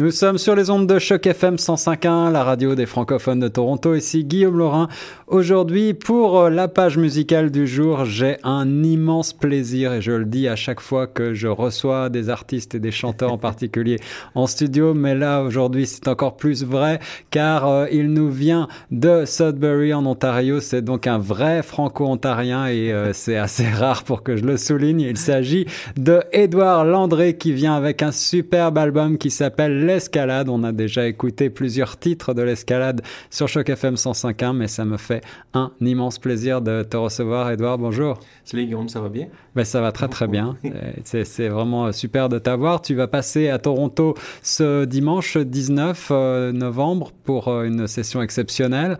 Nous sommes sur les ondes de Choc FM 105.1, la radio des francophones de Toronto. Ici Guillaume Laurin. Aujourd'hui, pour la page musicale du jour, j'ai un immense plaisir et je le dis à chaque fois que je reçois des artistes et des chanteurs en particulier en studio. Mais là, aujourd'hui, c'est encore plus vrai car euh, il nous vient de Sudbury en Ontario. C'est donc un vrai franco-ontarien et euh, c'est assez rare pour que je le souligne. Il s'agit de Édouard Landré qui vient avec un superbe album qui s'appelle L'Escalade. On a déjà écouté plusieurs titres de l'Escalade sur Choc FM 105.1, mais ça me fait un immense plaisir de te recevoir, Edouard. Bonjour. Salut Guillaume, ça va bien? Ben, ça va très très bien. Euh, c'est vraiment super de t'avoir. Tu vas passer à Toronto ce dimanche 19 euh, novembre pour euh, une session exceptionnelle.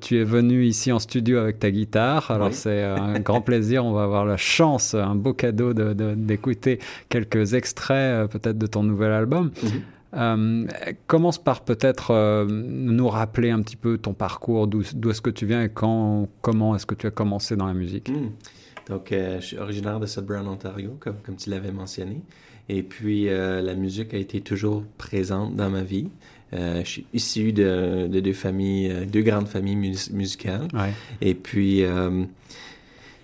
tu es venu ici en studio avec ta guitare. Alors c'est un grand plaisir. On va avoir la chance, un beau cadeau d'écouter de, quelques extraits peut-être de ton nouvel album. Mhm. Euh, commence par peut-être euh, nous rappeler un petit peu ton parcours, d'où est-ce que tu viens et quand, comment est-ce que tu as commencé dans la musique? Hmm. Donc, euh, je suis originaire de Sudbury, Ontario, comme, comme tu l'avais mentionné. Et puis, la musique a été toujours présente dans ma vie. je suis issu de, de, deux familles, deux grandes familles musicales. Et puis,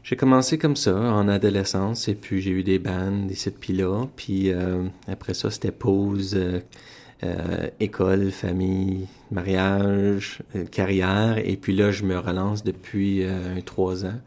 j'ai commencé comme ça en adolescence et puis j'ai eu des bandes, des sites là. Puis euh, après ça, c'était pause, euh, euh, école, famille, mariage, carrière. Et puis là, je me relance depuis trois ans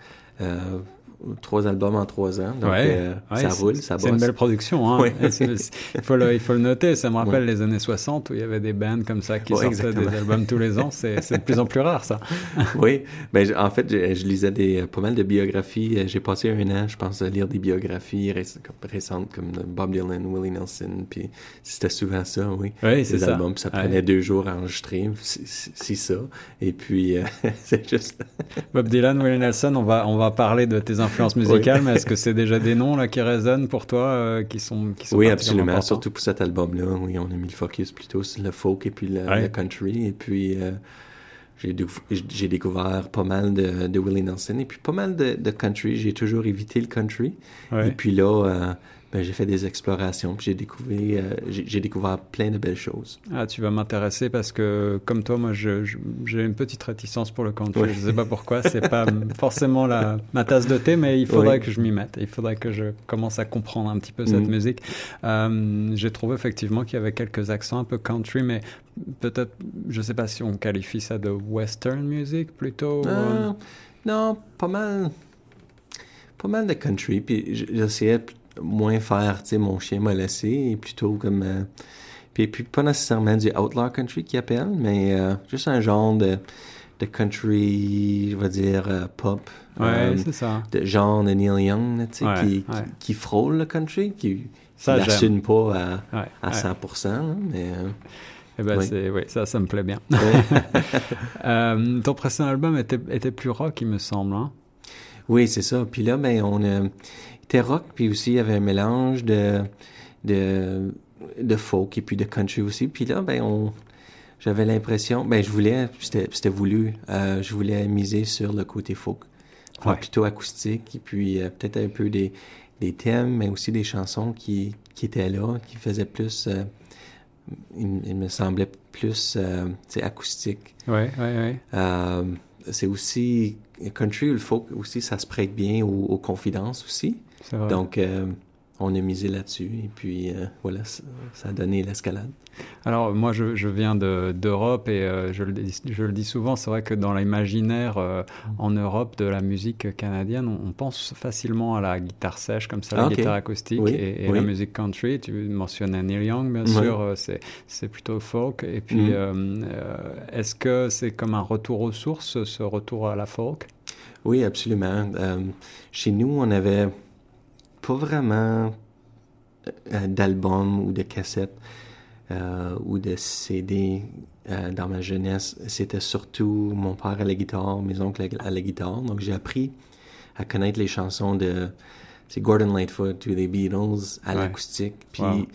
trois albums en trois ans. Donc, euh, ça roule, ça bosse. C'est une belle production. Hein? il, faut le, il faut le noter. Ça me rappelle les années 60 où il y avait des bands comme ça qui sortaient des albums tous les ans. C'est de plus en plus rare, ça. oui. Ben, en fait, je, lisais des, pas mal de biographies. J'ai passé un an, je pense, à lire des biographies récentes comme Bob Dylan, Willie Nelson. Puis c'était souvent ça, oui. Oui, c'est ça. Albums, ça prenait deux jours à enregistrer. C'est ça. Et puis, euh, c'est juste... Bob Dylan, Willie Nelson, on va, on va parler de tes influence musicale, mais est-ce que c'est déjà des noms là qui résonnent pour toi, euh, qui sont qui sont Oui, absolument. Surtout pour cet album-là, oui, on a mis le focus plutôt sur le folk et puis le, country, et puis euh, j'ai découvert pas mal de, de, Willie Nelson et puis pas mal de, de country. J'ai toujours évité le country. Et puis là, euh, j'ai fait des explorations, puis j'ai découvert, euh, j'ai découvert plein de belles choses. Ah, tu vas m'intéresser parce que, comme toi, moi, j'ai une petite réticence pour le country. Je ne sais pas pourquoi, c'est pas forcément la, ma tasse de thé, mais il faudrait que je m'y mette. Il faudrait que je commence à comprendre un petit peu cette mm. musique. Euh, j'ai trouvé effectivement qu'il y avait quelques accents un peu country, mais peut-être, je ne sais pas si on qualifie ça de western music plutôt. Euh, non, pas mal. Pas mal de country, puis j'essayais moins faire, tu sais, mon chien m'a laissé, plutôt comme... Euh, puis, puis pas nécessairement du outlaw country qui appelle, mais euh, juste un genre de, de country, je vais dire, euh, pop. Ouais, c'est ça. De genre de Neil Young, tu sais, qui, qui, frôle le country, qui n'assume pas à, à 100%, mais... Eh ben, oui. Oui, ça, ça me plaît bien. ton précédent album était, était plus rock, il me semble. Hein? Oui, c'est ça. Puis là, ben, on a rock, puis aussi il y avait un mélange de, de, de folk et puis de country aussi. Puis là, ben, on, j'avais l'impression, ben, je voulais, c'était voulu, euh, je voulais miser sur le côté folk. Plutôt acoustique, et puis euh, peut-être un peu des, des thèmes, mais aussi des chansons qui, qui étaient là, qui faisaient plus, euh, il, me semblait plus, c'est acoustique. Ouais, ouais, ouais. c'est aussi, country ou le folk aussi, ça se prête bien aux, aux confidences aussi. Donc, euh, on a misé là-dessus et puis euh, voilà, ça, a donné l'escalade. Alors moi je, je viens d'Europe et euh, je, le dis, je, le dis, souvent, c'est vrai que dans l'imaginaire en Europe de la musique canadienne, on, pense facilement à la guitare sèche comme ça, la ah, guitare acoustique et, la musique country. Tu mentionnais Neil Young bien sûr, c'est plutôt folk. Et puis mm. est-ce que c'est comme un retour aux sources, ce retour à la folk? Oui, absolument. chez nous, on avait pas vraiment euh, d'albums ou de cassettes euh, ou de CD euh, dans ma jeunesse. C'était surtout mon père à la guitare, mes oncles à la guitare. Donc j'ai appris à connaître les chansons de c'est Gordon Lightfoot ou les Beatles à l'acoustique. Puis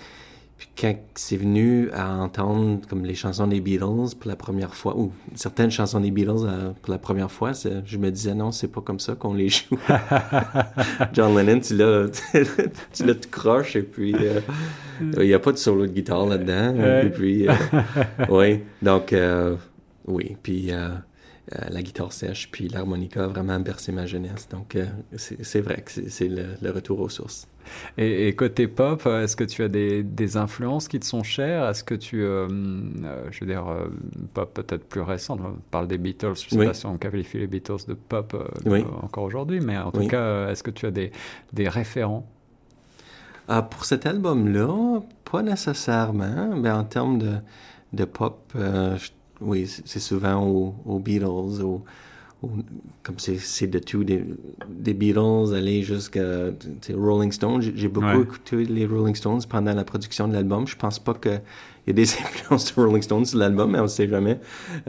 Puis quand c'est venu à entendre comme les chansons des Beatles pour la première fois, ou certaines chansons des Beatles euh, pour la première fois, je me disais non, c'est pas comme ça qu'on les joue. John Lennon, tu l'as, tu l'as tout croche et puis euh, il n'y a pas de solo de guitare là-dedans. Et puis, euh, oui, donc oui, puis la guitare sèche, puis l'harmonica a vraiment bercé ma jeunesse. Donc, euh, c'est vrai que c'est le, retour aux sources. Et, côté pop, euh, est-ce que tu as des, des, influences qui te sont chères? Est-ce que tu, je veux dire, pop peut-être plus récente, on parle des Beatles, je ne sais pas si on qualifie les Beatles de pop encore aujourd'hui, mais en tout cas, est-ce que tu as des, des référents? Ah, Pour cet album-là, pas nécessairement, mais en termes de, de pop, je oui, c'est souvent aux, Beatles, ou comme c'est de tout, des, des Beatles, aller jusqu'à Rolling Stones. J'ai beaucoup écouté les Rolling Stones pendant la production de l'album. Je pense pas que il y a des influences de Rolling Stones sur l'album, mais on ne sait jamais.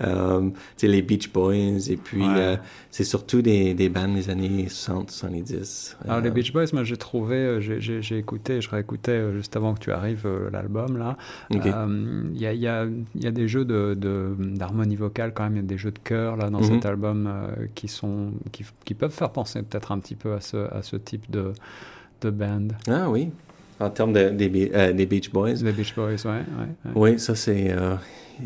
Euh, les Beach Boys, et puis euh, c'est surtout des, des bandes des années 60, 70. Alors les euh, Beach Boys, moi j'ai trouvé, euh, j'ai écouté, je réécoutais juste avant que tu arrives l'album là. Il y, a, y, a, y, a, des jeux d'harmonie de, vocale quand même, il y a des jeux de chœur là dans cet mhm. album qui, sont, qui, qui, peuvent faire penser peut-être un petit peu à ce, à ce type de, de band. Ah oui, en termes de, des, euh, des Beach Boys. Les Beach Boys, oui. Ouais, Oui, ça, c'est euh,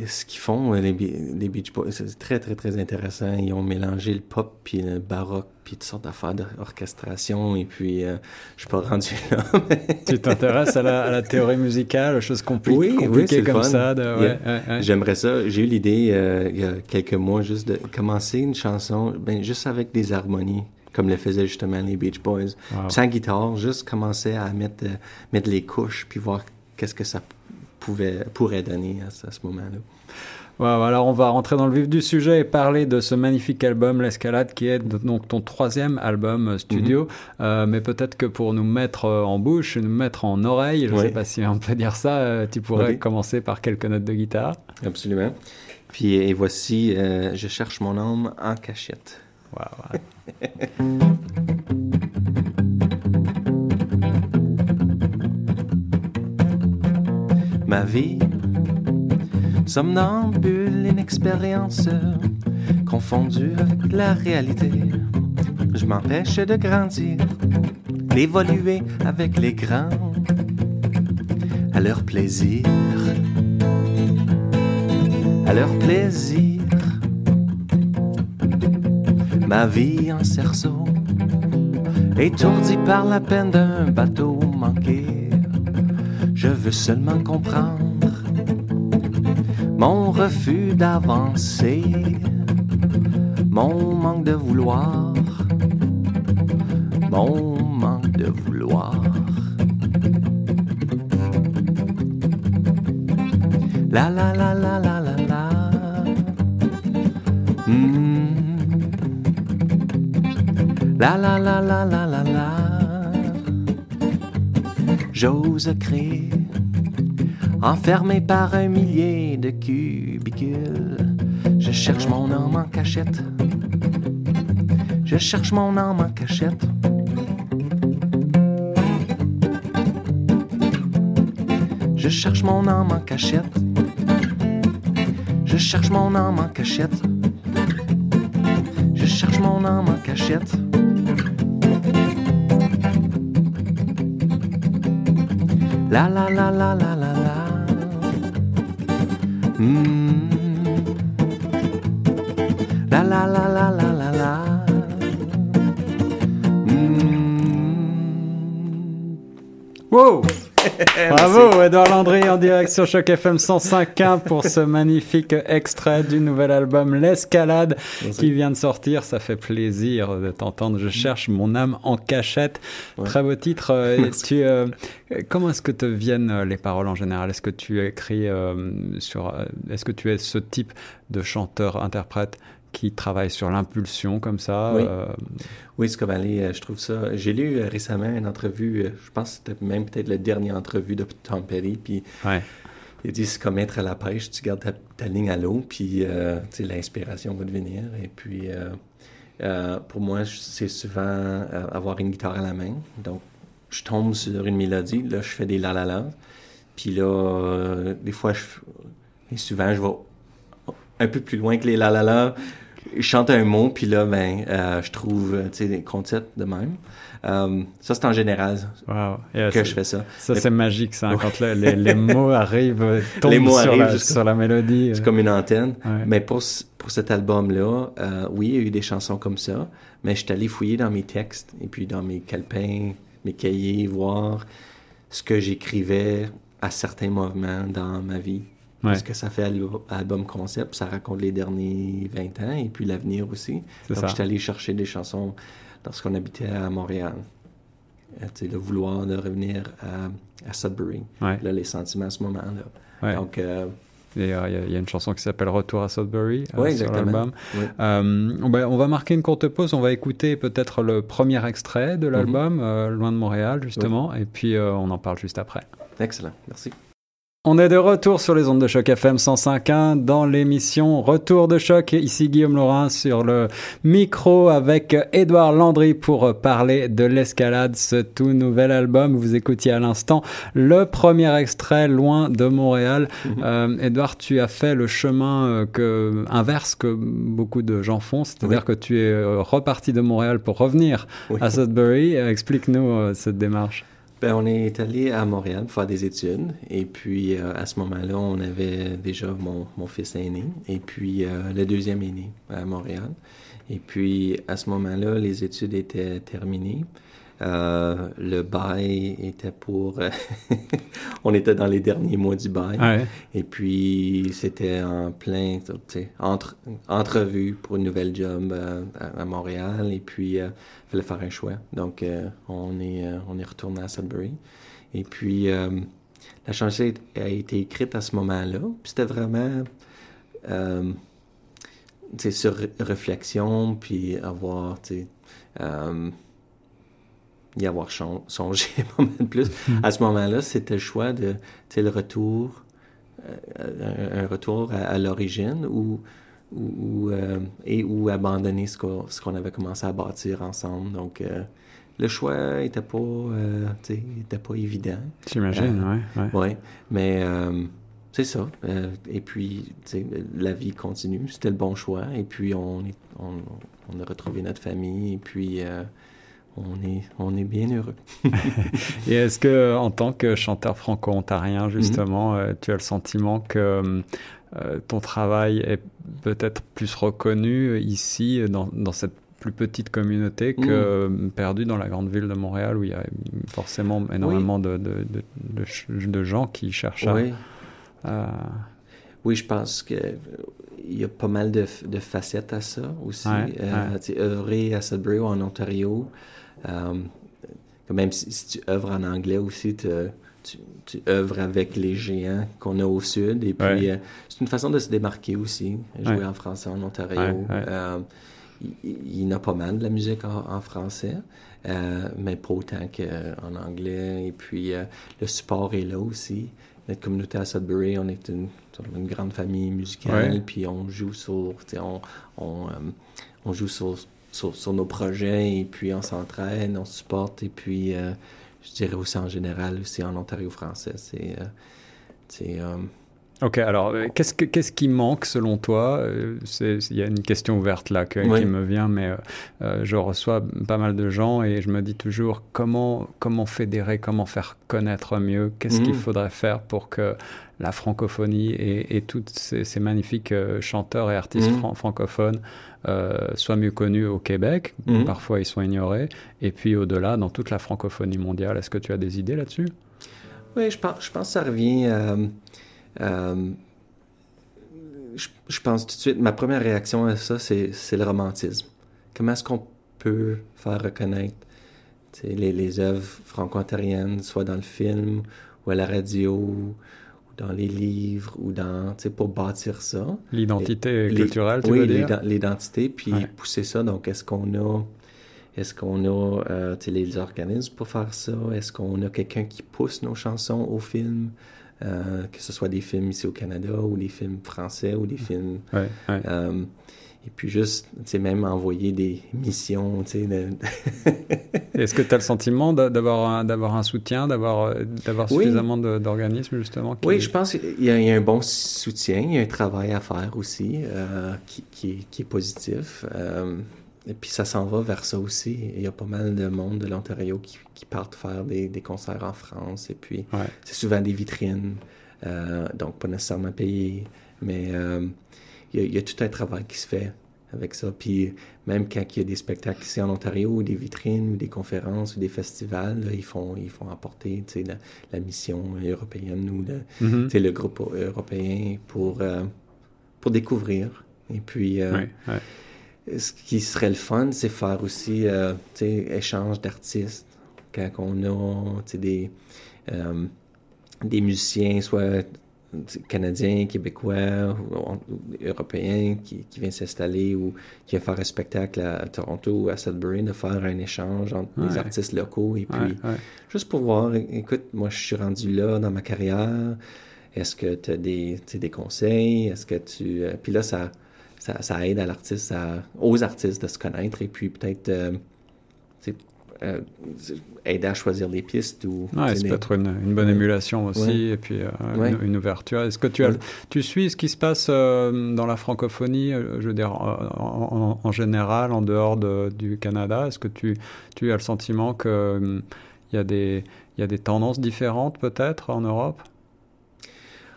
ce qu'ils font, les, les, Beach Boys. C'est très, très, très intéressant. Ils ont mélangé le pop, puis le baroque, puis toutes sortes d'affaires d'orchestration. Et puis, euh, je suis pas rendu là. tu t'intéresses à la, à la, théorie musicale, aux choses compli oui, compliquées oui, comme ça. J'aimerais ça. J'ai eu l'idée, il y a quelques mois, juste de commencer une chanson, ben, juste avec des harmonies comme le faisaient justement les Beach Boys. Sans guitare, juste commencer à mettre, euh, mettre les couches, puis voir qu'est-ce que ça pouvait, pourrait donner à, ce moment-là. Wow, alors on va rentrer dans le vif du sujet et parler de ce magnifique album L'Escalade qui est donc ton troisième album euh, studio. Mhm. Euh, mais peut-être que pour nous mettre en bouche, nous mettre en oreille, je ne sais pas si on peut dire ça, tu pourrais commencer par quelques notes de guitare. Absolument. Puis et voici, je cherche mon âme en cachette. Ma vie, somnambule, inexpérience, confondue avec la réalité. Je m'empêche de grandir, d'évoluer avec les grands, à leur plaisir, à leur plaisir ma vie en cerceau, étourdi par la peine d'un bateau manqué. Je veux seulement comprendre mon refus d'avancer, mon manque de vouloir, mon manque de vouloir. La la la la la la la. Hmm. La la la la la la la. J'ose crier, enfermé par un millier de cubicules. Je cherche mon âme en cachette. Je cherche mon âme en cachette. Je cherche mon âme en cachette. Je cherche mon âme en cachette. Je cherche mon âme en cachette. Bravo Edouard Landry en direct sur Choc FM 105.1 pour ce magnifique extrait du nouvel album L'escalade qui vient de sortir. Ça fait plaisir de t'entendre. Je cherche mon âme en cachette. Très beau titre. Euh, tu, euh, comment est-ce que te viennent euh, les paroles en général? Est-ce que tu écris sur Est-ce que tu es ce type de chanteur-interprète qui travaille sur l'impulsion comme ça. Oui, euh... oui euh, je trouve ça. J'ai lu euh, récemment une entrevue, euh, je pense que c'était même peut-être la dernière entrevue de Tom Petty, puis il dit c'est comme être à la pêche, tu gardes ta, ligne à l'eau, puis l'inspiration va te venir. Et puis, pour moi, c'est souvent avoir une guitare à la main. Donc, je tombe sur une mélodie, là, je fais des la la la. Puis là, des fois, je, et souvent, je vais un peu plus loin que les la la la. Je chante un mot, puis là, ben, euh, je trouve, tu sais, des concepts de même. Euh, ça, c'est en général Wow. que je fais ça. Ça, Mais- c'est magique, ça, quand le- les, les mots arrivent, euh, tombent Les mots sur, arrivent la, sur la mélodie. C'est euh. comme une antenne. Ouais. Mais pour, pour cet album-là, euh, oui, il y a eu des chansons comme ça, mais je suis allé fouiller dans mes textes et puis dans mes calepins, mes cahiers, voir ce que j'écrivais à certains moments dans ma vie. Ouais. Parce que ça fait al- album concept, ça raconte les derniers 20 ans et puis l'avenir aussi. C'est Donc, ça. je suis allé chercher des chansons lorsqu'on habitait à Montréal. Euh, le vouloir de revenir à, à Sudbury. Ouais. Là, les sentiments à ce moment-là. Ouais. Donc, euh, Il y, a- une chanson qui s'appelle Retour à Sudbury euh, Ouais, sur l'album. oui. Euh, on, va, marquer une courte pause. On va écouter peut-être le premier extrait Mhm. de l'album, euh, Loin de Montréal, justement. Et puis euh, on en parle juste après. Excellent. Merci. On est de retour sur les ondes de choc FM 105.1 dans l'émission Retour de choc. Ici Guillaume Laurin sur le micro avec Édouard Landry pour parler de l'escalade, ce tout nouvel album. Vous écoutiez à l'instant le premier extrait Loin de Montréal. Euh, Édouard, tu as fait le chemin euh, que, inverse que beaucoup de gens font, c'est-à-dire Oui. que tu es euh, reparti de Montréal pour revenir Oui. à Sudbury. Explique-nous euh, cette démarche. Ben, on est allé à Montréal pour faire des études. Et puis, euh, à ce moment-là, on avait déjà mon, mon fils aîné et puis euh, le deuxième aîné à Montréal. Et puis, à ce moment-là, les études étaient terminées. Euh, le bail était pour... on était dans les derniers mois du bail. Ouais. Et puis, c'était en plein, tu sais, entre, entrevue pour une nouvelle job euh, à, à Montréal. Et puis, il fallait faire un choix. Donc, euh, on, est, euh, on est retourné à Sudbury. Et puis, euh, la chanson a été écrite à ce moment-là. Puis, c'était vraiment, euh, sur ré- réflexion, puis avoir, euh, y avoir songé pas mal plus. À ce moment-là, c'était le choix de, le retour, euh, un, un retour à, à l'origine ou, ou, euh, et ou abandonner ce qu'on ce qu'on avait commencé à bâtir ensemble. Donc, euh, le choix était pas, était pas évident. J'imagine, ouais, ouais. Ouais, mais c'est ça. Et puis, la vie continue. C'était le bon choix. Et puis, on, est, on, on a retrouvé notre famille. Et puis, on, est, on est bien heureux. Et est-ce que, en tant que chanteur franco-ontarien, Mhm. justement, euh, tu as le sentiment que euh, ton travail est peut-être plus reconnu ici, dans, dans cette plus petite communauté, que Mhm. perdu dans la grande ville de Montréal, où il y a forcément énormément de, de, de, de ch- de gens qui cherchent à- Oui. à... Oui, je pense que euh, il y a pas mal de, facettes à ça aussi. Ouais, Euh, ouais. œuvrer à Sudbury ou en Ontario, même si, si tu œuvres en anglais aussi, te- tu, tu œuvres avec les géants qu'on a au sud. Et puis, Ouais. euh, c'est une façon de se démarquer aussi, jouer Ouais. en français en Ontario. Ouais. Euh, il, y en a pas mal de la musique en, en français, euh, mais pas autant qu'en anglais. Et puis, euh, le support est là aussi. Notre communauté à Sudbury, on est une, une grande famille musicale, puis on joue sur, on, on, euh, on joue sur, sur, sur nos projets, et puis on s'entraîne, on se supporte, et puis euh, je dirais aussi en général, aussi en Ontario français, c'est... euh, c'est, euh, Ok, alors euh, qu'est-ce, que, qu'est-ce qui manque selon toi? C'est- Il y a une question ouverte là que- Oui. qui me vient, mais euh, je reçois pas mal de gens et je me dis toujours comment, comment fédérer, comment faire connaître mieux, qu'est-ce qu'il Mhm. faudrait faire pour que la francophonie et, et tous ces, ces magnifiques euh, chanteurs et artistes Mhm. fran- francophones euh, soient mieux connus au Québec. Mhm. Parfois ils sont ignorés. Et puis au-delà, dans toute la francophonie mondiale, est-ce que tu as des idées là-dessus? Oui, je pense, je pense que ça revient. euh, euh, je, je pense tout de suite, ma première réaction à ça, c'est le romantisme. Comment est-ce qu'on peut faire reconnaître les, les œuvres franco-ontariennes, soit dans le film, ou à la radio, dans les livres, ou dans, tu sais, pour bâtir ça. L'identité Les- culturelle, tu oui, veux dire? l'ident- l'identité, puis Ouais. pousser ça. Donc, est-ce qu'on a, est-ce qu'on a euh, tu sais, les organismes pour faire ça? Est-ce qu'on a quelqu'un qui pousse nos chansons au film? Euh, que ce soit des films ici au Canada ou des films français ou des films. Ouais, ouais. euh, Et puis juste, tu sais, même envoyer des missions, tu sais. De... Est-ce que tu as le sentiment d'avoir un, d'avoir un soutien, d'avoir, euh, d'avoir suffisamment d'organismes, justement Oui, je pense qu'il y, a un bon soutien, il y a un travail à faire aussi euh, qui, qui, qui, est positif. Euh, et puis ça s'en va vers ça aussi. Il y a pas mal de monde de l'Ontario qui, qui partent faire des, des, concerts en France. Et puis c'est souvent des vitrines, donc pas nécessairement payées. Mais il y, a, tout un travail qui se fait avec ça. Puis même quand il y a des spectacles ici en Ontario, ou des vitrines, ou des conférences, ou des festivals, ils, font, ils font apporter la, la mission européenne ou le, mm-hmm. le groupe européen pour, euh, pour découvrir. Et puis, euh, ce qui serait le fun, c'est faire aussi euh, échange d'artistes. Quand on a des, euh, des musiciens, soit Canadien, Québécois, Européen qui, qui vient s'installer ou qui vient faire un spectacle à, Toronto ou à Sudbury, de faire un échange entre les artistes locaux et puis juste pour voir, écoute, moi je suis rendu là dans ma carrière, est-ce que tu as des, des conseils, est-ce que tu... Euh, puis là, ça, ça, aide à l'artiste, aux artistes de se connaître et puis peut-être... Euh, euh, aider à choisir des pistes. Ou, ouais, c'est peut-être une, bonne émulation aussi, et puis euh, une, ouverture. Est-ce que tu, as, tu suis ce qui se passe euh, dans la francophonie, je veux dire, en, général, en dehors de, du Canada? Est-ce que tu, tu as le sentiment qu'il hum, il y, a des, y a des tendances différentes peut-être en Europe?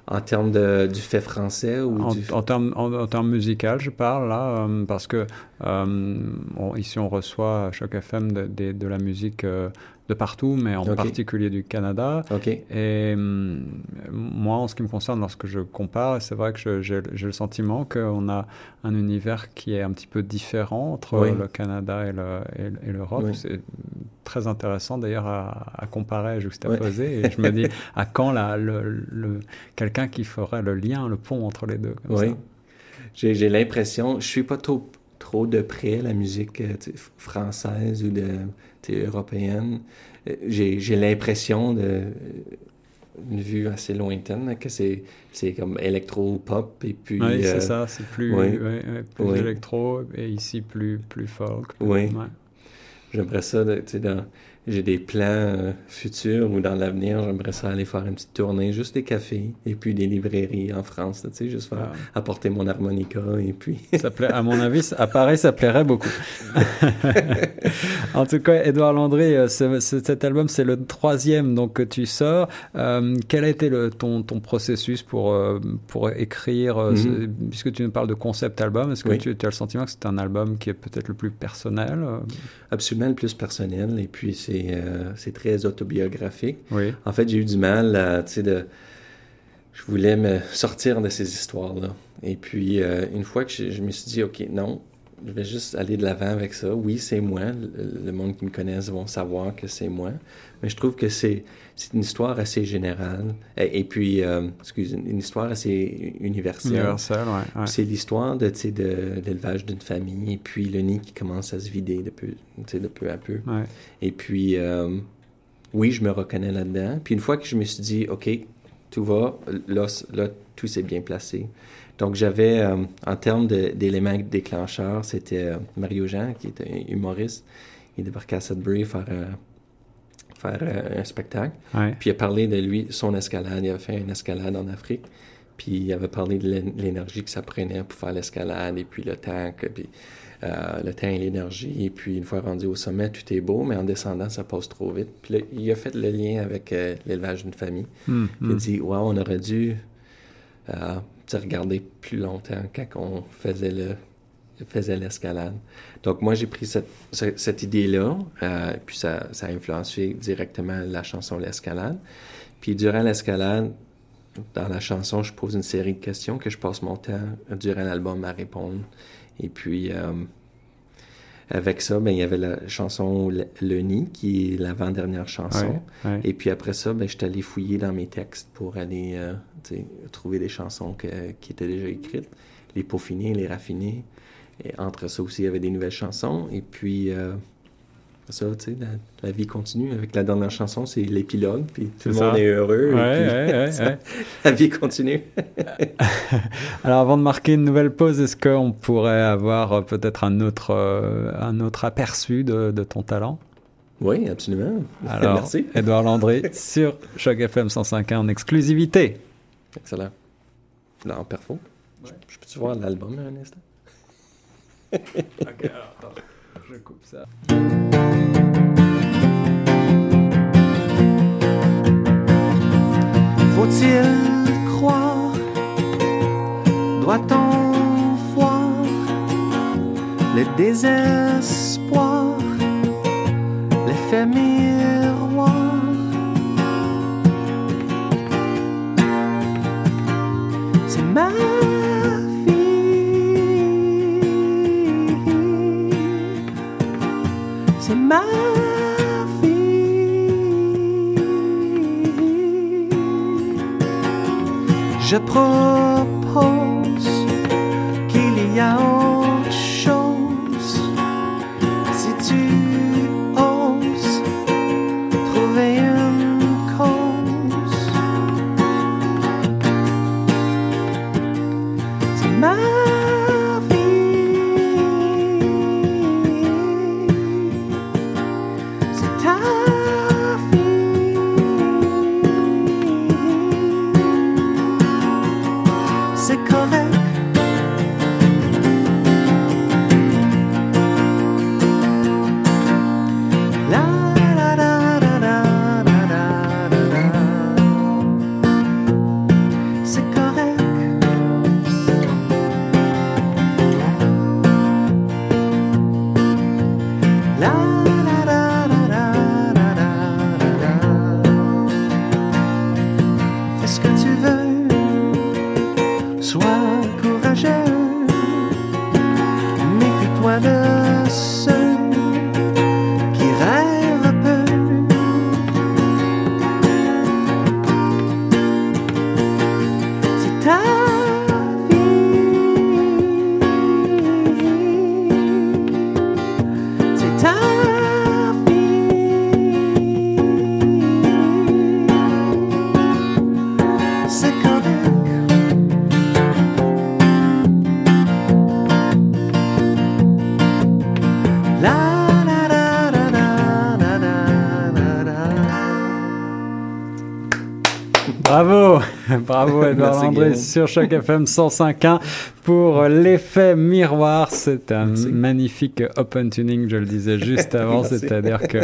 En termes de, du fait français ou en, du... en termes en, termes musical je parle là parce que ici on reçoit à Choc FM de, de, de la musique de partout, mais en particulier du Canada. Et hum, moi, en ce qui me concerne, lorsque je compare, c'est vrai que j'ai le sentiment qu'on a un univers qui est un petit peu différent entre le Canada et l'Europe. C'est très intéressant d'ailleurs à, comparer, à juxtaposer. Et je me dis, à quand la, le, quelqu'un qui ferait le lien, le pont entre les deux Oui. J'ai l'impression, je suis pas trop, trop de près la musique euh, française ou de européenne. Euh, j'ai l'impression de une vue assez lointaine, que c'est, c'est comme électro-pop et puis... Oui, c'est euh, ça, c'est plus, plus électro et ici plus, plus folk. oui. J'aimerais ça, tu sais, dans j'ai des plans euh, futurs ou dans l'avenir, j'aimerais ça aller faire une petite tournée, juste des cafés et puis des librairies en France, tu sais, juste faire ah. apporter mon harmonica et puis. ça plaît, à mon avis, à Paris, ça plairait beaucoup. en tout cas, Edouard Landry, euh, cet album, c'est le troisième donc que tu sors. Euh, quel a été le, ton, ton processus pour, pour écrire, mhm. puisque tu nous parles de concept album, est-ce que tu, tu, as le sentiment que c'est un album qui est peut-être le plus personnel Absolument le plus personnel, et puis c'est euh, c'est très autobiographique. En fait, j'ai eu du mal, tu sais, de... Je voulais me sortir de ces histoires-là. Et puis, euh, une fois que je, me suis dit, OK, non, je vais juste aller de l'avant avec ça. Oui, c'est moi. Le, monde qui me connaisse vont savoir que c'est moi. Mais je trouve que c'est une histoire assez générale. Et, puis, euh, excusez, une histoire assez universelle. Universelle, ouais. C'est l'histoire de, de l'élevage d'une famille et puis le nid qui commence à se vider de peu, de peu à peu. Et puis, euh, oui, je me reconnais là-dedans. Puis une fois que je me suis dit, OK, tout va, là, là tout s'est bien placé. Donc, j'avais, euh, en termes d'éléments déclencheurs, c'était euh, Mario Jean, qui était humoriste. Il débarquait à Sudbury faire, euh, un spectacle. Puis il a parlé de lui, son escalade. Il avait fait une escalade en Afrique. Puis il avait parlé de l'énergie que ça prenait pour faire l'escalade et puis le temps, puis, le temps et l'énergie. Et puis une fois rendu au sommet, tout est beau, mais en descendant, ça passe trop vite. Puis il a fait le lien avec l'élevage d'une famille. Hmm, il a hmm. dit, wow, on aurait dû regarder plus longtemps quand on faisait le faisait l'escalade. Donc moi j'ai pris cette, cette idée-là, euh, puis ça, ça a influencé directement la chanson L'escalade. Puis durant l'escalade, dans la chanson, je pose une série de questions que je passe mon temps durant l'album à répondre. Et puis euh, avec ça, ben, il y avait la chanson Le, Nid, qui est l'avant-dernière chanson. Et puis après ça, ben, je suis allé fouiller dans mes textes pour aller euh, trouver des chansons qui étaient déjà écrites, les peaufiner, les raffiner. Et entre ça aussi, il y avait des nouvelles chansons. Et puis, euh, ça, tu sais, la, la vie continue. Avec la dernière chanson, c'est l'épilogue, puis tout le monde est heureux. et Ouais, puis ouais, ouais, ça- ouais. La vie continue. Alors avant de marquer une nouvelle pause, est-ce qu'on pourrait avoir euh, peut-être un autre, euh, un autre aperçu de, de ton talent? Oui, absolument. Alors, Merci. Edouard Landré sur Choc FM 105.1 en exclusivité. Excellent. Là, en perfo. Je, je peux-tu voir l'album un instant? Ok, alors attends, je coupe ça. Faut-il croire? Doit-on voir le désespoir, l'effet miroir C'est ma Je propose sur Choc FM 105.1 pour l'effet miroir. C'est un Merci. magnifique open tuning, je le disais juste avant, c'est-à-dire que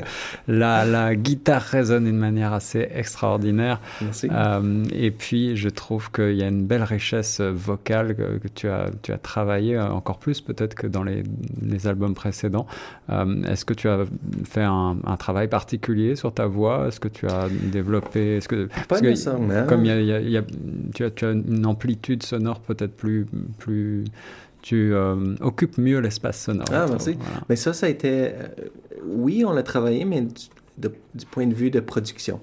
la, la guitare résonne d'une manière assez extraordinaire. Merci. Euh, et puis, je trouve qu'il y a une belle richesse vocale que, que tu, as, tu as travaillé euh, encore plus peut-être que dans les, les albums précédents. Euh, Est-ce que tu as fait un, un travail particulier sur ta voix? Est-ce que tu as développé est-ce que, Pas parce que. Comme il y a, il y a- y a- tu, as, tu as une amplitude sonore peut-être plus... plus tu euh, occupes mieux l'espace sonore. Ah, merci. Voilà. Mais ça, ça a été. euh, oui, on l'a travaillé, mais du, de- du point de vue de production.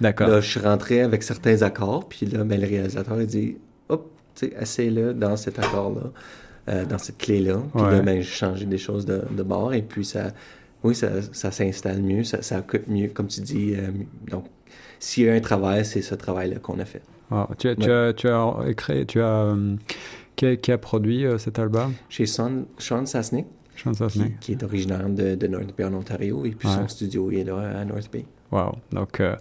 D'accord. Là, je suis rentré avec certains accords, puis là, ben, le réalisateur a dit Hop, tu sais, essaie-le dans cet accord-là, euh, dans cette clé-là. Puis Ouais. là, ben, j'ai changé des choses de, de bord, et puis ça. Oui, ça, ça s'installe mieux, ça, ça occupe mieux, comme tu dis. euh, donc, s'il y a un travail, c'est ce travail-là qu'on a fait. Wow. Tu, as, tu, as, tu as écrit, tu as, qui, a, qui a produit euh, cet album? Chez Sean, Sean Sasnick, Sean qui, Sasnick. qui est originaire de, de North Bay en Ontario, et puis Ouais. son studio est là à North Bay. Wow. Donc, euh,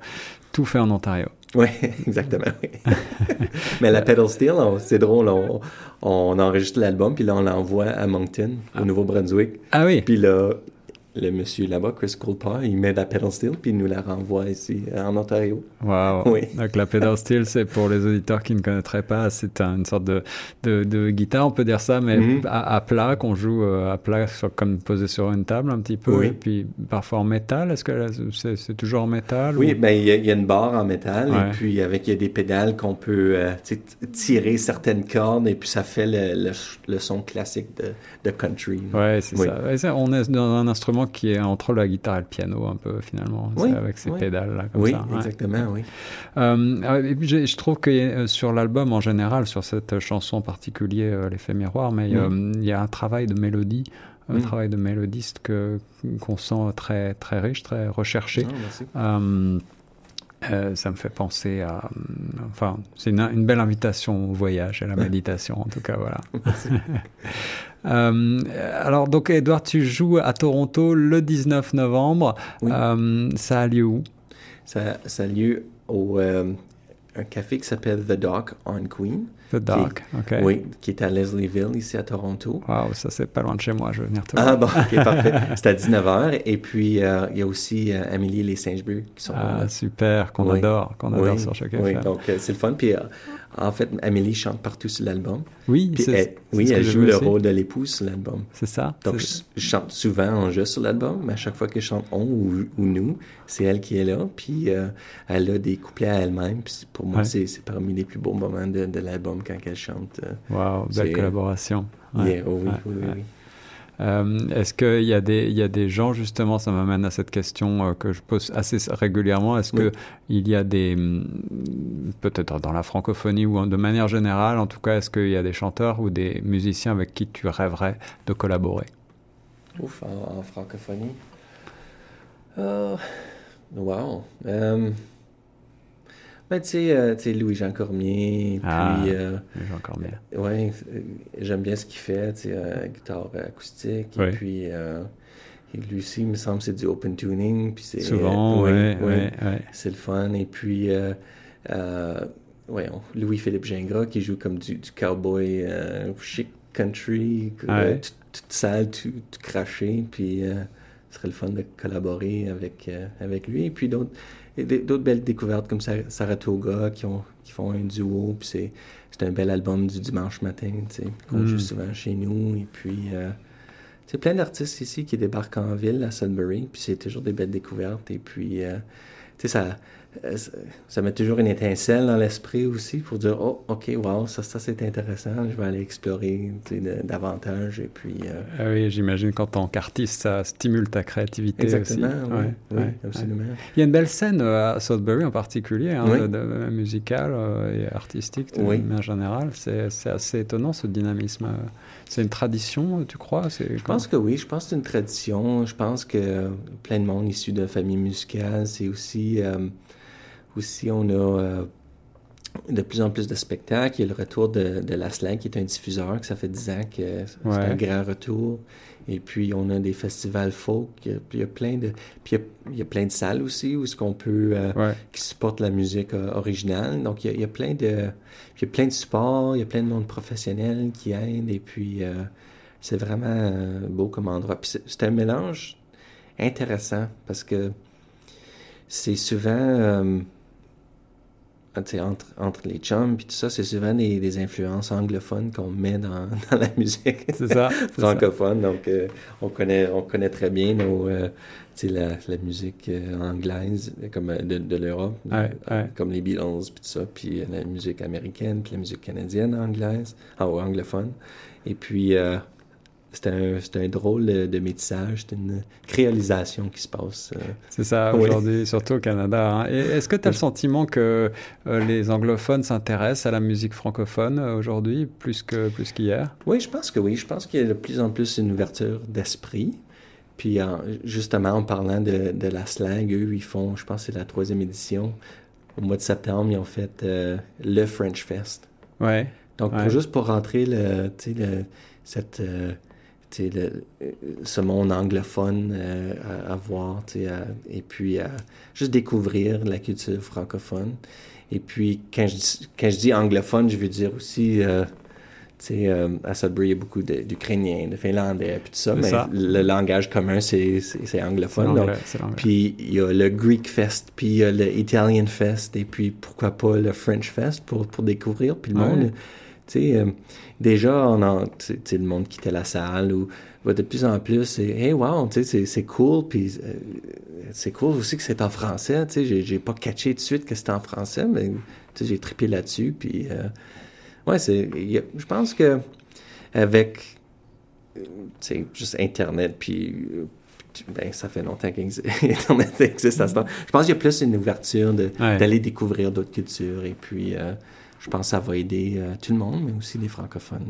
tout fait en Ontario. Oui, exactement. Mais la pedal steel, c'est drôle, on, on enregistre l'album, puis là, on l'envoie à Moncton, au Nouveau-Brunswick. Ah oui Puis là, le monsieur là-bas, Chris Coulpa, il met la pedal steel, puis il nous la renvoie ici, euh, en Ontario. Wow. Oui. Donc la pedal steel, c'est pour les auditeurs qui ne connaîtraient pas, c'est un- une sorte de, de, de guitare, on peut dire ça, mais Mhm. à, à plat, qu'on joue euh, à plat, sur- comme posé sur une table un petit peu, Oui. et puis parfois en métal. Est-ce que c'est toujours en métal Oui, ou- ben il y, a- il y a une barre en métal, Ouais. et puis avec, il y a des pédales qu'on peut euh, tirer certaines cordes, et puis ça fait le, le, le son classique de, de country. Ouais, c'est Oui. ça. Ouais, ça. On est dans un instrument qui est entre la guitare et le piano, un peu finalement, Oui, avec oui. pédales là, comme Oui, ça. ouais. exactement, oui. Euh, et puis j'ai- je trouve que euh, sur l'album en général, sur cette chanson en particulier, euh, l'effet miroir, mais Mm. euh, il y a un travail de mélodie un travail de mélodiste que qu'on sent très très riche, très recherché. Ah, euh, ça me fait penser à. Enfin, c'est une, une, belle invitation au voyage, à la méditation, en tout cas, voilà. euh, alors, donc, Edouard, tu joues à Toronto le 19 novembre. Euh, ça a lieu où? Ça, ça, a lieu au euh, un café qui s'appelle The Dock on Queen. Ok. Oui, qui est à Leslieville, ici à Toronto. Wow, ça c'est pas loin de chez moi, je vais venir te Ah bon, ok, parfait. C'est à 19h. Et puis, euh, il y a aussi euh, Amélie et les Singebus qui sont ah, là. super, qu'on Oui. adore, qu'on adore Oui, sur chaque Oui, donc euh, c'est le fun. Puis, en fait, Amélie chante partout sur l'album. Oui, Puis, c'est elle, oui, elle joue le aussi. rôle de l'épouse sur l'album. C'est ça Donc, je, chante souvent en jeu sur l'album, mais à chaque fois que je chante on ou, ou nous, c'est elle qui est là. Puis, euh, elle a des couplets à elle-même. Puis, pour moi, Ouais. c'est c'est parmi les plus beaux moments de, de l'album quand elle chante. euh, Wow, belle collaboration. Ouais, yeah, oh oui, ouais, oui, oui, oui. Euh, Est-ce qu'il y, a des- il y a des gens, justement, ça m'amène à cette question euh, que je pose assez régulièrement, est-ce Oui. qu'il y a des, hum, peut-être dans la francophonie ou en- de manière générale, en tout cas, est-ce qu'il y a des chanteurs ou des musiciens avec qui tu rêverais de collaborer? Ouf, en, en francophonie. Oh, wow. Ben, tu sais, euh, Louis-Jean Cormier, Ah. puis, euh, J'ai encore bien. ouais, euh, j'aime bien ce qu'il fait, tu sais, euh, guitare acoustique, Oui. et puis, euh, lui aussi, il me semble, c'est du open tuning, puis c'est... Souvent, oui, ouais, oui, ouais, ouais. c'est le fun, et puis, euh, euh, on- Louis-Philippe Gingras, qui joue comme du, du cowboy euh, chic country, Ah euh, tout, tout sale, tout, tout craché, puis euh, ce serait le fun de collaborer avec, euh, avec lui. Et puis d'autres belles découvertes comme Sar- Saratoga qui, ont, qui font un duo, puis c'est c'est un bel album du dimanche matin, tu sais, qu'on Mm. joue souvent chez nous. Et puis, euh, c'est plein d'artistes ici qui débarquent en ville à Sudbury, puis c'est toujours des belles découvertes. Et puis, euh, tu sais, ça, euh, ça, ça met toujours une étincelle dans l'esprit aussi pour dire, oh, ok, wow, ça, ça c'est intéressant, je vais aller explorer de- davantage. Et puis, euh, Ah oui, j'imagine qu'en tant qu'artiste, ça stimule ta créativité exactement, aussi. oui, Ouais, oui, ouais, ouais. absolument. Il y a une belle scène euh, à Sudbury en particulier, hein, Oui. de, de- musicale et artistique de manière générale. C'est c'est assez étonnant ce dynamisme. C'est une tradition, tu crois? C'est Je pense que oui, je pense que c'est une tradition. Je pense que euh, plein de monde issu de famille musicale, c'est aussi, euh, aussi on a euh, de plus en plus de spectacles. Il y a le retour de, de La qui est un diffuseur, que ça fait 10 ans que c'est un grand retour. Et puis, on a des festivals folk. Il y a, puis il y a plein de, puis il y a, il y a plein de salles aussi où est-ce qu'on peut, euh, Ouais. qui supportent la musique euh, originale. Donc, il y, a, il y a plein de, puis il y a plein de supports, il y a plein de monde professionnel qui aide. Et puis, euh, c'est vraiment beau comme endroit. Puis c'est un mélange intéressant parce que c'est souvent, euh, ah, tu sais, entre, entre les chums puis tout ça, c'est souvent des, des influences anglophones qu'on met dans, dans la musique C'est ça. francophone. Donc, euh, on, connaît, on connaît très bien nos, euh, la, la musique euh, anglaise comme euh, de, de l'Europe, Ouais, ouais. comme les Beatles, puis tout ça, puis la musique américaine, puis la musique canadienne anglaise, ah, ou anglophone. Et puis, c'est un, un drôle de, métissage, c'est une créolisation qui se passe. euh. C'est ça Oui. aujourd'hui, surtout au Canada. hein. Est-ce que tu as le sentiment que euh, les anglophones s'intéressent à la musique francophone euh, aujourd'hui plus que plus qu'hier? Oui, je pense que oui. Je pense qu'il y a de plus en plus une ouverture d'esprit. Puis en- justement, en parlant de, de la slang, eux, ils font, je pense que c'est la troisième édition. Au mois de septembre, ils ont fait euh, le French Fest. Ouais. Donc, pour- juste pour rentrer le, le, cette, euh, le- euh, ce monde anglophone euh, à, à voir, à- et puis à juste découvrir la culture francophone. Et puis, quand je, dis- quand je dis anglophone, je veux dire aussi, euh, euh, à Sudbury, il y a beaucoup de- d'Ukrainiens, de, Finlandais, puis tout ça, mais ça. le langage commun, c'est anglophone. Donc, puis il y a le Greek Fest, puis il y a le Italian Fest, et puis pourquoi pas le French Fest pour, pour découvrir. Puis le Ouais. monde, euh, déjà, on a, tu sais, tu sais, le monde quittait la salle, ou va de plus en plus, c'est hey, wow, c'est- c'est cool, puis euh, c'est cool aussi que c'est en français, tu sais, j'ai- pas catché tout de suite que c'était en français, mais tu sais, j'ai trippé là-dessus, puis euh, ouais, c'est, je pense que avec, juste Internet, puis euh, ben, ça fait longtemps qu'Internet existe à ce temps. Je pense qu'il y a plus une ouverture Ouais. d'aller découvrir d'autres cultures. Et puis, je pense que ça va aider tout le monde, mais aussi les francophones.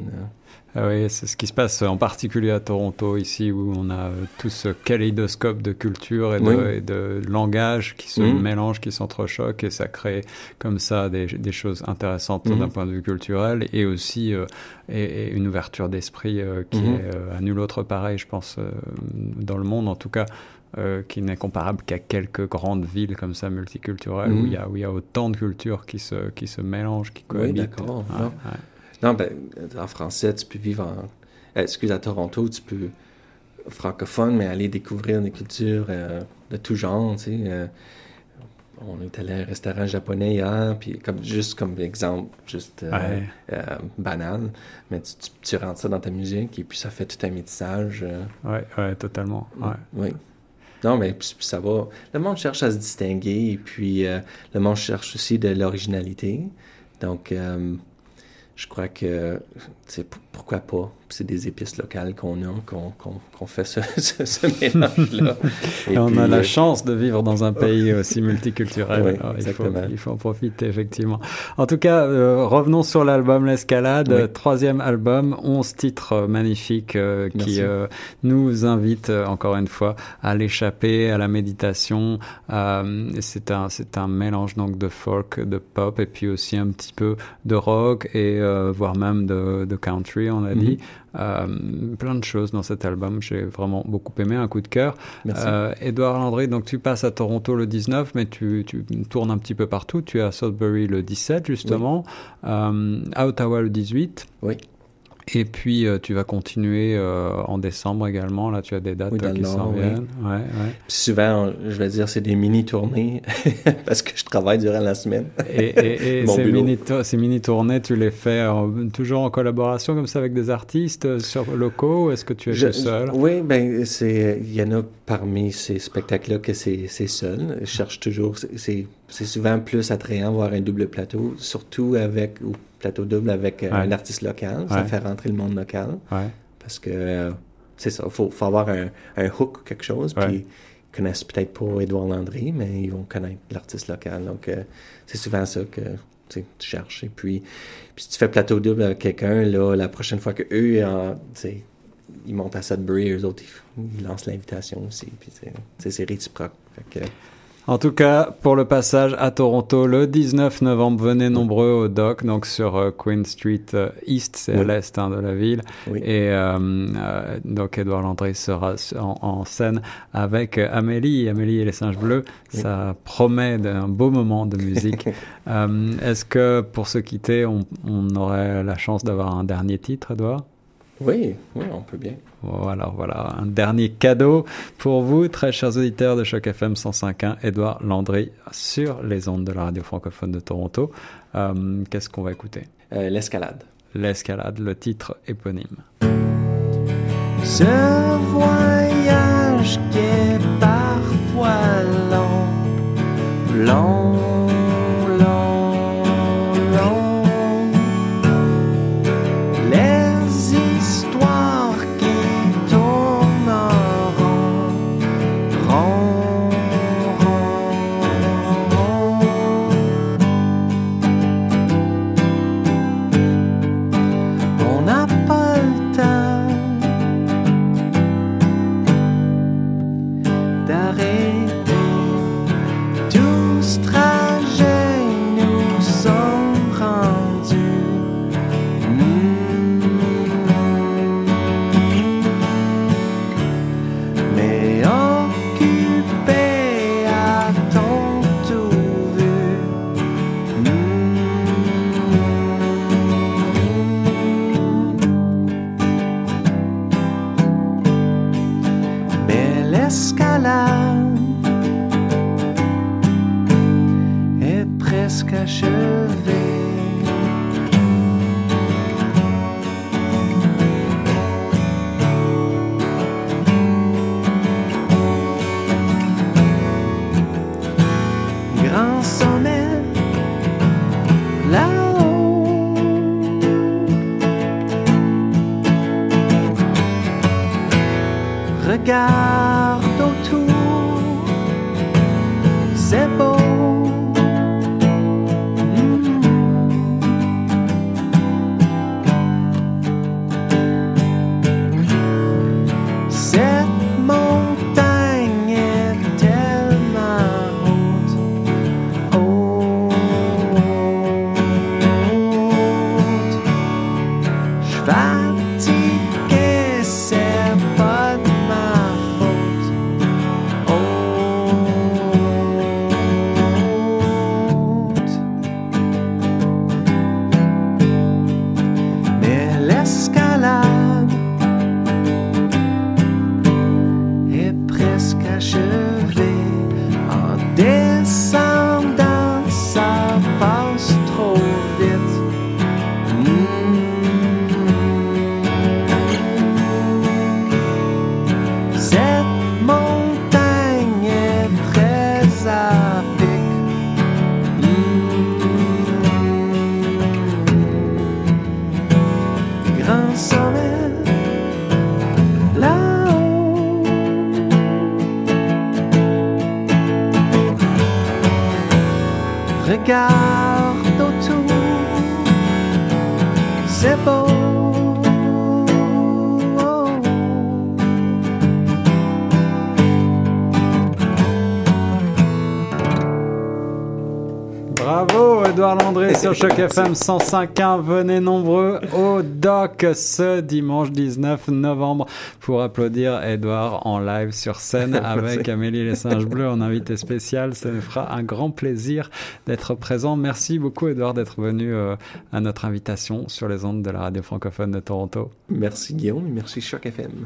Ah oui, c'est ce qui se passe en particulier à Toronto, ici, où on a tout ce kaléidoscope de culture et de, de langage qui se mmh. mélangent, qui s'entrechoquent, et ça crée comme ça des, des choses intéressantes mmh. d'un point de vue culturel, et aussi euh, et, une ouverture d'esprit euh, qui mmh. est euh, à nul autre pareil, je pense, dans le monde en tout cas. Qui n'est comparable qu'à quelques grandes villes comme ça multiculturelles où il y a où il y a autant de cultures qui se qui se mélangent qui cohabitent. Oui, d'accord. Non, ben, en français, tu peux vivre en. Euh, excuse, à Toronto, tu peux. francophone, mais aller découvrir des cultures euh, de tout genre, tu sais. Euh, on est allé à un restaurant japonais hier, puis comme, juste comme exemple, juste banal, mais tu, rentres ça dans ta musique et puis ça fait tout un métissage. Oui, ouais, totalement. Ouais. Oui. Non, mais ça va. Le monde cherche à se distinguer et puis le monde cherche aussi de l'originalité. Donc, je crois que c'est pourquoi pas? C'est des épices locales qu'on a, qu'on fait ce, ce, mélange-là. on a la euh, chance de vivre dans un pays aussi multiculturel. il, faut, il, faut, en profiter, effectivement. En tout cas, euh, revenons sur l'album L'Escalade, troisième album, 11 titres magnifiques euh, qui nous invitent, encore une fois, à l'échapper, à la méditation. c'est un, un mélange donc de folk, de pop, et puis aussi un petit peu de rock, et voire même de, de country, on a mhm. dit. Euh, plein de choses dans cet album. J'ai vraiment beaucoup aimé, un coup de cœur. Euh, Edouard Landry, donc tu passes à Toronto le 19, mais tu, tu, tournes un petit peu partout. Tu es à Sudbury le 17, justement, euh, à Ottawa le 18. Oui. Et puis, euh, tu vas continuer euh, en décembre également. Là, tu as des dates qui s'en viennent. Ouais, ouais. Souvent, je vais dire, c'est des mini-tournées parce que je travaille durant la semaine. et, et, ces, mini ces mini-tournées, tu les fais toujours en collaboration comme ça avec des artistes euh, sur locaux ou est-ce que tu es seul? Oui, ben, il y en a parmi ces spectacles-là que c'est seul. Je cherche toujours, c'est souvent plus attrayant voir un double plateau, surtout avec plateau double avec euh, un artiste local. Ça fait rentrer le monde local. Parce que euh, c'est ça, il faut, faut, avoir un, un, hook ou quelque chose. Puis ils connaissent peut-être pas Édouard Landry, mais ils vont connaître l'artiste local. Donc euh, c'est souvent ça que tu cherches. Et puis, puis si tu fais plateau double avec quelqu'un, là, la prochaine fois que eux, ils montent à Sudbury, eux autres, ils, lancent l'invitation aussi. Puis c'est réciproque. Fait que, en tout cas, pour le passage à Toronto le 19 novembre, venez nombreux au dock, donc sur euh, Queen Street euh, East, c'est l'est hein, de la ville. Et euh, donc Edouard Landry sera en, scène avec Amélie, Amélie et les singes bleus. Ça promet un beau moment de musique. Est-ce que pour se quitter, on, on aurait la chance d'avoir un dernier titre, Edouard oui, oui, on peut bien. Voilà, voilà, un dernier cadeau pour vous, très chers auditeurs de Choc FM 105.1, Edouard Landry sur les ondes de la radio francophone de Toronto. Euh, qu'est-ce qu'on va écouter? Euh, L'escalade. L'escalade, le titre éponyme. Ce voyage qui est parfois long, long Choc FM 105.1. Venez nombreux au doc ce dimanche 19 novembre pour applaudir Edouard en live sur scène avec Amélie Les Singes Bleus en invité spécial. Ça nous fera un grand plaisir d'être présent. Merci beaucoup Edouard d'être venu euh, à notre invitation sur les ondes de la radio francophone de Toronto. Merci Guillaume et merci Choc FM.